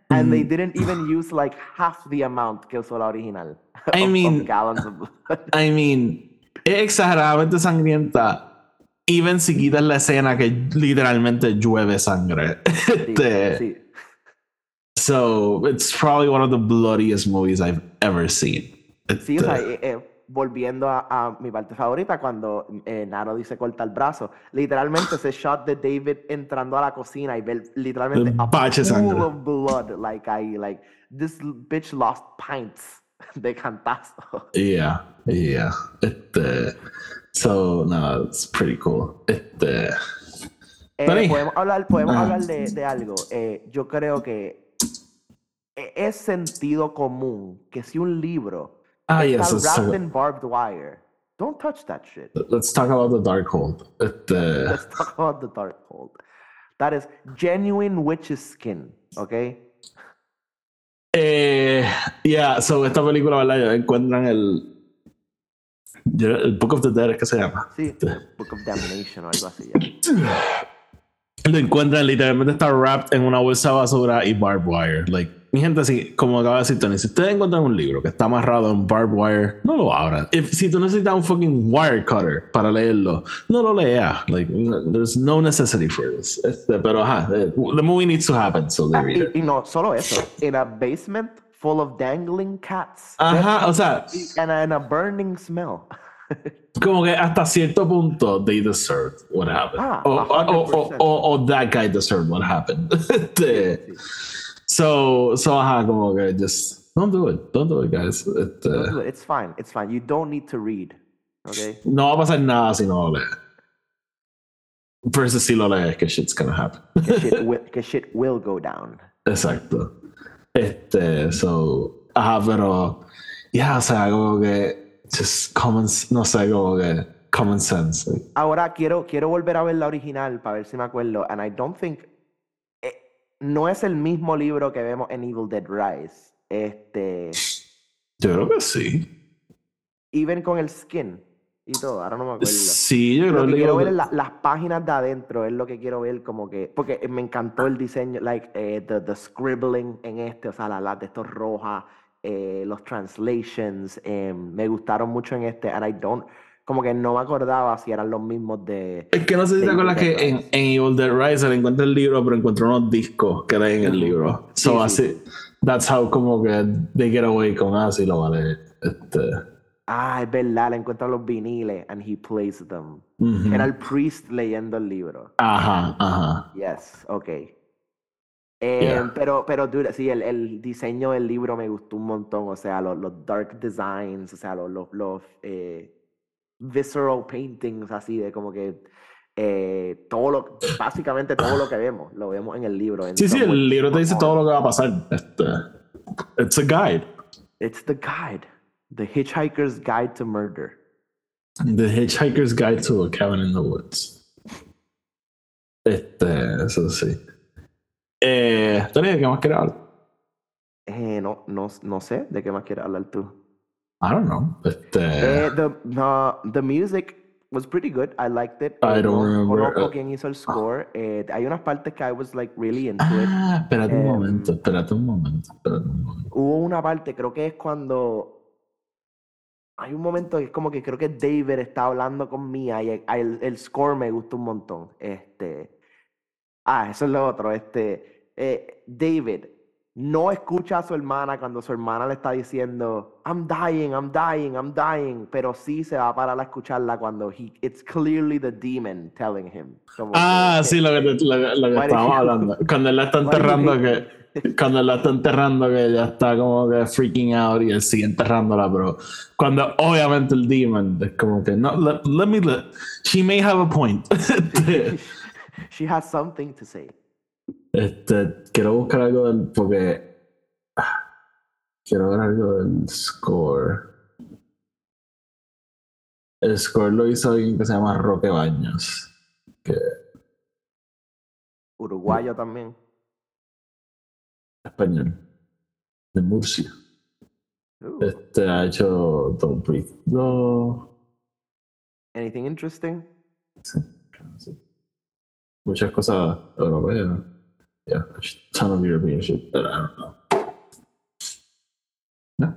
And they Mm. didn't even use like half the amount que usó la original. I of- *laughs* of mean- gallons of blood. I mean, es exageradamente sangrienta. Even si quitas la escena que literalmente llueve sangre. Sí, Este, sí. So, it's probably one of the bloodiest movies I've ever seen. Sí, o sea, Este, eh, eh, volviendo a, a mi parte favorita, cuando eh, Naro dice corta el brazo, literalmente ese shot de David entrando a la cocina y ver literalmente El a pool sangre. of blood, like I, like this bitch lost pints *laughs* de cantazo. Yeah, yeah. Este, so, no, it's pretty cool. Este, Eh, podemos hablar, podemos Ajá. hablar de, de algo. Eh, yo creo que e- es sentido común que si un libro ah, está yes, let's wrapped talk, in barbed wire, don't touch that shit. let's talk about the Darkhold. Este, *laughs* Let's talk about the Darkhold. That is genuine witch's skin, okay? eh, yeah, so esta película, ¿verdad? Encuentran el, el Book of the Dead, ¿qué se llama? Sí, Book of Damnation o algo así. ya. Lo encuentran literalmente está wrapped en una bolsa de basura y barbed wire. Like, mi gente, así, como acaba de decir Tony, si ustedes encuentran un libro que está amarrado en barbed wire, no lo abran. If- si tú necesitas un fucking wire cutter para leerlo, no lo leas. Like, there's no necessity for this. Este, pero ajá, the, the movie needs to happen, so they read it. Y, y no solo eso, in a basement full of dangling cats. Ajá, o sea, And a, and a burning smell. *laughs* como que hasta cierto punto they deserved what happened. Ah, o, o, o, 100%. o- o that guy deserved what happened. *laughs* Este, So, so, uh-huh, como que just don't do it, don't do it, guys. Este, uh, Don't do it. It's fine. It's fine. You don't need to read. Okay? no va a pasar nada si no lo lees. Versus si lo lees, que shit's gonna happen. Que shit, *laughs* shit will go down. Exacto. Este, so, ajá, pero, ya, o sea, como que, just common, no sé, como que, common sense. like, Ahora quiero, quiero volver a ver la original para ver si me acuerdo. And I don't think. No es el mismo libro que vemos en Evil Dead Rise. Este. Yo creo que sí. Even con el skin y todo. Ahora no me acuerdo. Sí, yo creo Lo que que quiero ver es la- las páginas de adentro, es lo que quiero ver como que, porque me encantó el diseño, like, eh, the, the scribbling en este, o sea, la, la de estos rojas, eh, los translations, eh, me gustaron mucho en este, and I don't, como que no me acordaba si eran los mismos de... Es que no sé si te acuerdas que en, en Evil Dead Rise le encuentra el libro, pero encontró unos discos que leen el Ujú. libro. Sí, So sí, así, that's how como que they get away con así lo vale. Este, Ah, es verdad, le encuentran los viniles, and he plays them. Era el priest leyendo el libro. Ajá, ajá. Yes, ok. Eh, Yeah. Pero, pero dude, sí, el, el diseño del libro me gustó un montón. O sea, los, los dark designs, o sea, los, los, los, eh, visceral paintings, así de como que eh, todo lo, básicamente todo lo que vemos, lo vemos en el libro. en Sí, sí, el libro te dice todo lo que va a pasar. Este, it's a guide. It's the guide. The Hitchhiker's Guide to Murder. The Hitchhiker's Guide to a Cabin in the Woods. Este, eso sí. Eh, Tony, ¿de qué más quieres hablar? Eh, no, no, no sé de qué más quieres hablar tú. I don't know. Este, Eh, the, no, the music was pretty good. I liked it. I Eh, don't remember, conozco uh, quién hizo el score. Eh, hay unas partes que I was like really into it. ah, espérate un Em, momento, espérate un momento, espérate un momento. Hubo una parte, creo que es cuando hay un momento que es como que creo que David está hablando con Mia y el, el- el score me gusta un montón. Este, ah, eso es lo otro. Este, eh, David no escucha a su hermana cuando su hermana le está diciendo I'm dying, I'm dying, I'm dying, pero sí se va a parar a escucharla cuando he, it's clearly the demon telling him. Como Ah, que- sí, lo que, lo, lo que estábamos hablando. Cuando él la está *laughs* enterrando, que, cuando él la está enterrando, que ella está como que freaking out y él sigue enterrándola, pero cuando obviamente el demon es como que, no, let, let me, let, she may have a point. *laughs* Este, *laughs* She has something to say. este, quiero buscar algo del, porque ah, quiero ver algo del score. El score lo hizo alguien que se llama Roque Baños. Uruguayo también. español. De Murcia. Ooh. Este ha hecho Don't Breathe 2. Anything interesting? Sí, sí. Muchas cosas europeas. Yeah, a ton of European shit that I don't know. No.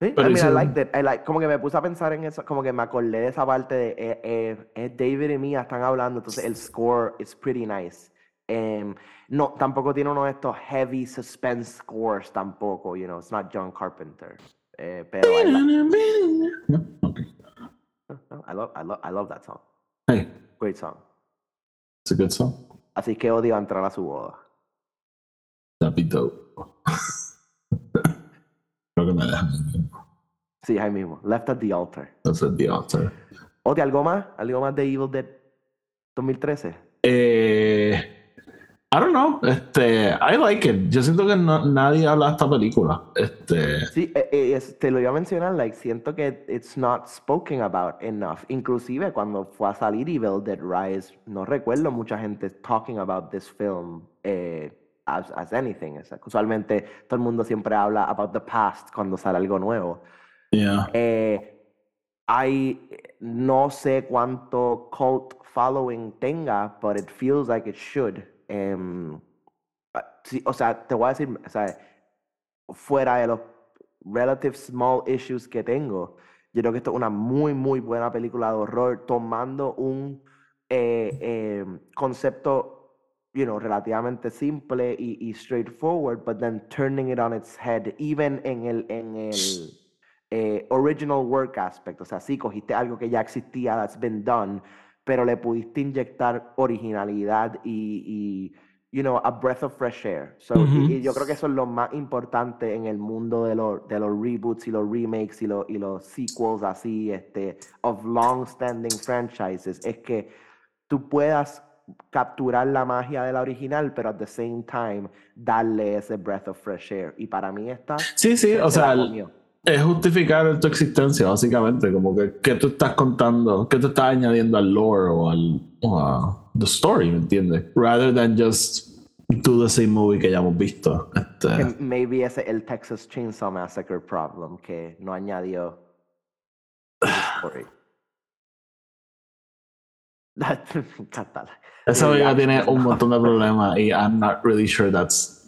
Sí, Pero I mean, I like that. I like, como que me puse a pensar en eso, como que me acordé de esa parte de eh, eh, eh, David y Mia están hablando, entonces el score is pretty nice. Em, no, tampoco tiene uno de estos heavy suspense scores tampoco, you know, it's not John Carpenter. Eh, pero I, like- No? Okay. no, I love, I love, I love that song. Hey, Great song. it's a good song. Así que odio entrar a su boda. Dope. *laughs* Creo que me dejan. Sí, ahí mismo. Left at the altar. That's at the altar. ¿Odia algo más? ¿Algo más de Evil Dead 2013? Eh, I don't know. Este, I like it. Yo siento que no- nadie habla de esta película. Este, Sí, eh, eh, te lo iba a mencionar, like, siento que it's not spoken about enough. Inclusive cuando fue a salir Evil Dead Rise, no recuerdo mucha gente talking about this film eh, as, as anything. Usualmente todo el mundo siempre habla about the past cuando sale algo nuevo. yeah. Eh, hay, no sé cuánto cult following tenga, but it feels like it should. Ah, sí, o sea, te voy a decir, o sea, fuera de los relative small issues que tengo, yo creo que esto es una muy, muy buena película de horror, tomando un eh, em, concepto, you know, relativamente simple y, y straightforward, but then turning it on its head, even en el, en el eh, original work aspect. O sea, sí, cogiste algo que ya existía, that's been done, pero le pudiste inyectar originalidad y, y you know, a breath of fresh air. So, y- yo creo que eso es lo más importante en el mundo de, los de los reboots y los remakes y, los y los sequels así, este, of long-standing franchises, es que tú puedas capturar la magia de la original, pero at the same time darle ese breath of fresh air. Y para mí esta Sí, sí, o sea, el- es justificar tu existencia, básicamente. Como que, ¿qué tú estás contando? ¿Qué tú estás añadiendo al lore o al o a the story, ¿me entiendes? Rather than just do the same movie que ya hemos visto. Este, maybe ese es el Texas Chainsaw Massacre problem que no añadió the story. *laughs* Esa ya, tiene un montón de problemas y I'm not really sure that's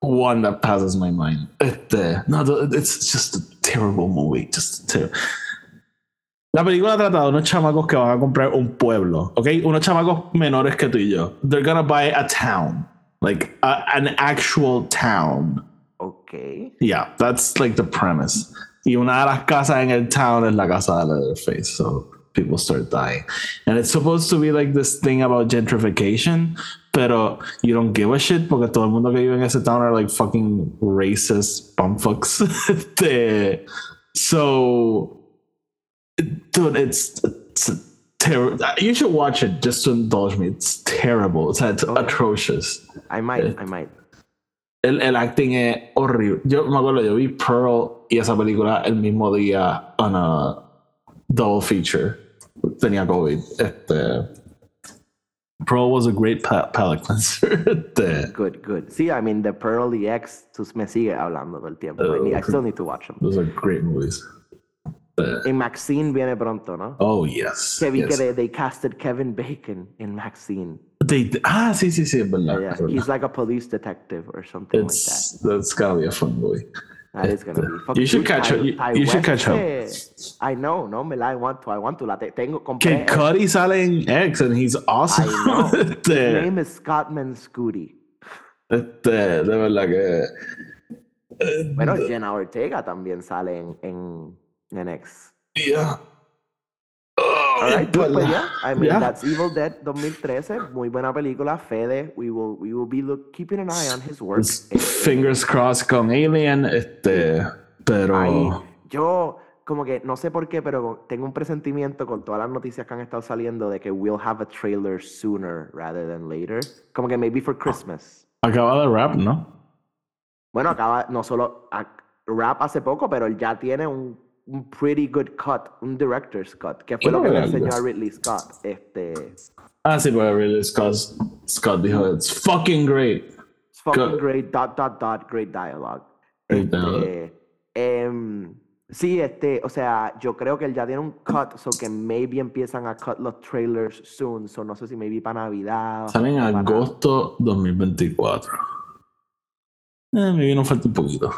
one that passes my mind. Este, no, it's just a terrible movie. Just ter- La película trata de unos chamacos que van a comprar un pueblo, ¿ok? Unos chamacos menores que tú y yo. They're gonna buy a town, like a- an actual town. Ok. Yeah, that's like the premise. Y una de las casas en el town es la casa de Leatherface, so people start dying. And it's supposed to be like this thing about gentrification, pero you don't give a shit porque todo el mundo que vive en ese town are like fucking racist bumfucks. *laughs* So, dude, it's, it's terrible. You should watch it just to indulge me. It's terrible. It's, it's atrocious. I might, I might. El, el acting es horrible. Yo me acuerdo, yo vi Pearl y esa película el mismo día en a double feature. Tenía COVID. Este, Pearl was a great pa palate cleanser. *laughs* Este, Good, good. See, I mean, The Pearl, The X, tú me sigue hablando todo el tiempo. I, need- I still need to watch them. those are great movies. Y Maxine viene pronto, ¿no? Oh, yes. Que vi que yes. they, they casted Kevin Bacon in Maxine. They- ah, sí, sí, sí, verdad. Yeah, he's like a police detective or something like that. It's, that's gotta be a fun movie. That is gonna be. You should cool. catch Ty- up. You- Ty you should catch up. I know, no, me la I want to. I want to. La te- tengo. Compré. Que Cuddy sale en X and he's awesome. I know. *laughs* His name is Scottman Scooty. este, de verdad que. Bueno, Jenna Ortega también sale en, en, en X. Yeah. Oh, Alright, pues, pues, yeah. I mean, Yeah. that's Evil Dead 2013. Muy buena película. Fede, we will, we will be look, keeping an eye on his work. Eh, Fingers crossed con Alien, este, pero Ay, yo, como que no sé por qué, pero tengo un presentimiento con todas las noticias que han estado saliendo de que we'll have a trailer sooner rather than later. Como que maybe for Christmas. acaba de rap, ¿no? Bueno, acaba, no solo a- rap hace poco, pero él ya tiene un, un pretty good cut, un director's cut, que fue lo que le enseñó a Ridley Scott. Este, Ah, sí, pero really Scott, Scott dijo, it's fucking great. It's fucking great, dot, dot, dot, great dialogue. Great Este, dialogue. em, sí, este, o sea, yo creo que él ya tiene un cut, so que maybe empiezan a cut los trailers soon, so no sé si maybe para Navidad. Sale en agosto 2024. Eh, me vino falta un poquito.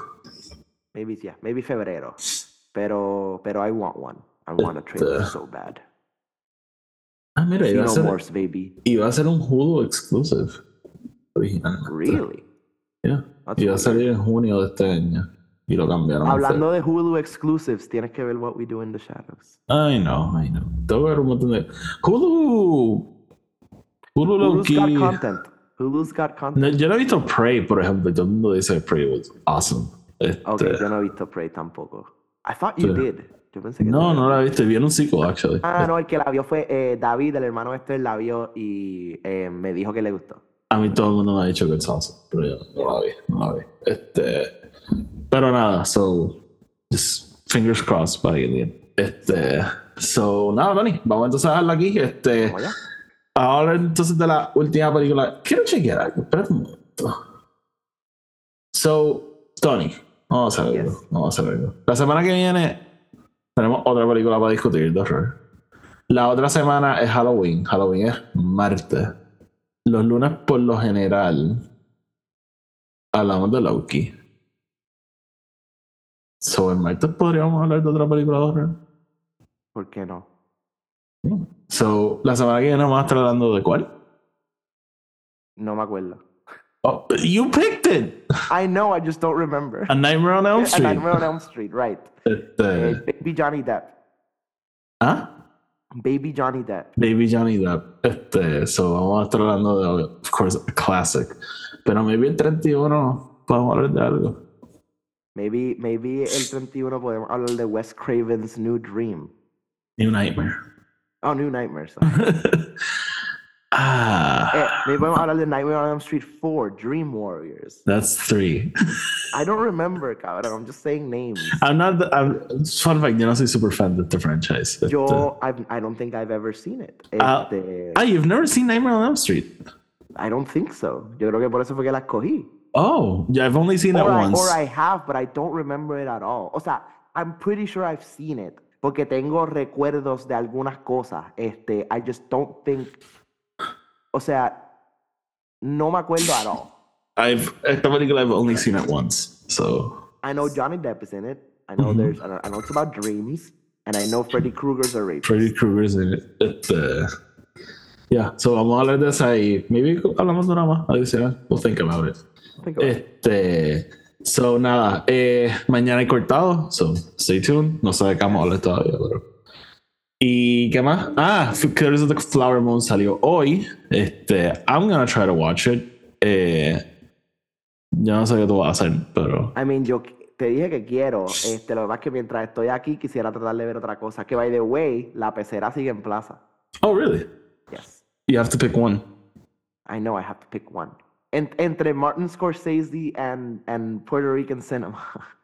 Maybe, yeah, maybe febrero. Pero, pero I want one. I want a trailer Este- so bad. Ah, mira, iba a, ser, baby. iba a ser un Hulu exclusive. Originalmente. Really? Yeah. That's Iba a salir en junio de este año. Y lo cambiaron. Hablando de Hulu exclusives, tienes que ver What We Do in the Shadows. I know, I know. Tengo que ver un montón de. Hulu. Hulu low Hulu's got content. Hulu's got content. No, yo no he visto Prey, por ejemplo. Todo el mundo dice que Prey was awesome. Este, Ok, yo no he visto Prey tampoco. I thought you Sí. did. Yo pensé que no, no la he visto. Vi en un sequel, actually. Ah, no, el que la vio fue eh, David, el hermano este, la vio y eh, me dijo que le gustó. A mí todo el mundo me ha dicho que es awesome. Pero yo no la vi, no la vi. Este, pero nada, so. Just fingers crossed para Alien. Este. So, nada, Tony. Vamos entonces a dejarla aquí. Este. Ahora entonces de la última película. Quiero chequear algo. Espérate un momento. So, Tony. Vamos a hacer algo. Vamos a hacer algo. La semana que viene tenemos otra película para discutir de horror. La otra semana es Halloween. Halloween es martes. Los lunes, por lo general, hablamos de Loki. So, el martes podríamos hablar de otra película de horror. ¿Por qué no? So, la semana que viene vamos a estar hablando de cuál? No me acuerdo. Oh, you picked it. I know, I just don't remember. A Nightmare on Elm A Street. Nightmare on Elm Street, right. Eh, Este, Baby Johnny Depp. ¿Ah? Baby Johnny Depp. Baby Johnny Depp. Este, so vamos a estar hablando de, of course, a classic. Pero maybe el 31 podemos hablar de algo. Maybe, maybe el 31 podemos hablar de Wes Craven's New Dream. New Nightmare. Oh, New Nightmare. *laughs* *sighs* ah, maybe podemos hablar de Nightmare on Elm Street 4, Dream Warriors. that's three. I don't remember, cabrón. I'm just saying names. I'm not. The, I'm, fun fact, yo no soy super fan de este franchise. Este, Yo, I've, I don't think I've ever seen it. Ah, Este, ah, you've never seen Nightmare on Elm Street? I don't think so. Yo creo que por eso fue que la escogí. Oh, yeah, I've only seen it Or I, once. or I have, but I don't remember it at all. O sea, I'm pretty sure I've seen it. Porque tengo recuerdos de algunas cosas. Este, I just don't think. O sea, no me acuerdo at all. I've esta película I've only seen it once. So I know Johnny Depp is in it. I know Mhm. there's. I know, it's about dreams, and I know Freddy Krueger's a rapist. Freddy Krueger's in it. Este, yeah, so vamos a hablar de esa y maybe hablamos de una más adicional. We'll think about it. Think about it. Este, so nada, eh, mañana hay cortado, so stay tuned. No sé de qué vamos a hablar todavía, pero. ¿Y qué más? Ah, Killers of the Flower Moon salió hoy. Este, I'm gonna try to watch it. Eh, yo no sé qué tú vas a hacer, pero. I mean, yo te dije que quiero. Este, lo que pasa es que mientras estoy aquí quisiera tratar de ver otra cosa. Que by the way, la pecera sigue en plaza. Oh, really? Yes. You have to pick one. I know I have to pick one. En- entre Martin Scorsese and, and Puerto Rican cinema. *laughs*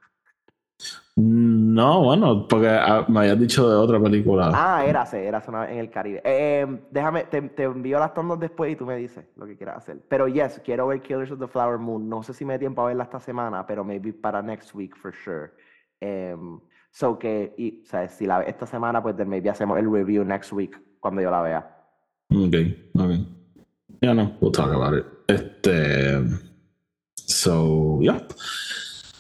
No, bueno, porque ah, me habías dicho de otra película. ah, érase, érase una vez en el Caribe. Eh, em, déjame, te, te envío las tondas después y tú me dices lo que quieras hacer. Pero yes, quiero ver Killers of the Flower Moon. No sé si me da tiempo a verla esta semana, pero maybe para next week for sure. Em, so que, y, o sea, si la esta semana, pues then maybe hacemos el review next week cuando yo la vea. Okay, okay. Yeah, no, we'll talk about it. Este. So, yeah.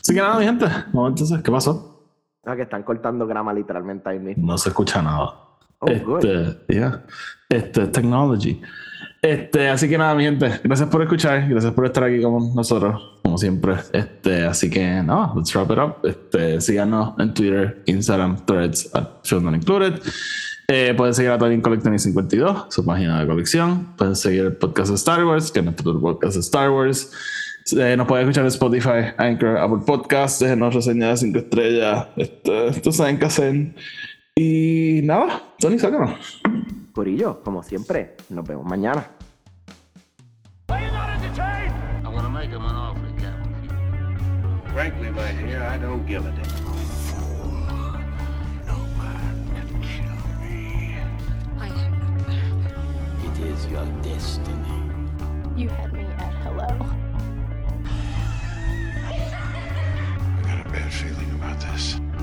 Así que nada, mi gente. Vamos entonces, ¿qué pasó? Ah, que están cortando grama literalmente ahí mismo. No se escucha nada. Oh, good. este, yeah. Este, technology. Este, así que nada, mi gente. Gracias por escuchar. Gracias por estar aquí con nosotros, como siempre. Este, así que nada, let's wrap it up. Este, síganos en Twitter, Instagram, Threads, at Not Included. Eh, pueden seguir a Tony Collecting 52, su página de colección. Pueden seguir el podcast de Star Wars, que es nuestro podcast de Star Wars. Eh, nos pueden escuchar en Spotify, Anchor, Apple Podcasts. Déjenos reseñas de 5 estrellas. Este, esto saben qué hacer. Y nada, Tony, sácanos. Corillo, como siempre, nos vemos mañana. Frankly, my dear, I don't give a damn. It is your destiny. You had bad feeling about this.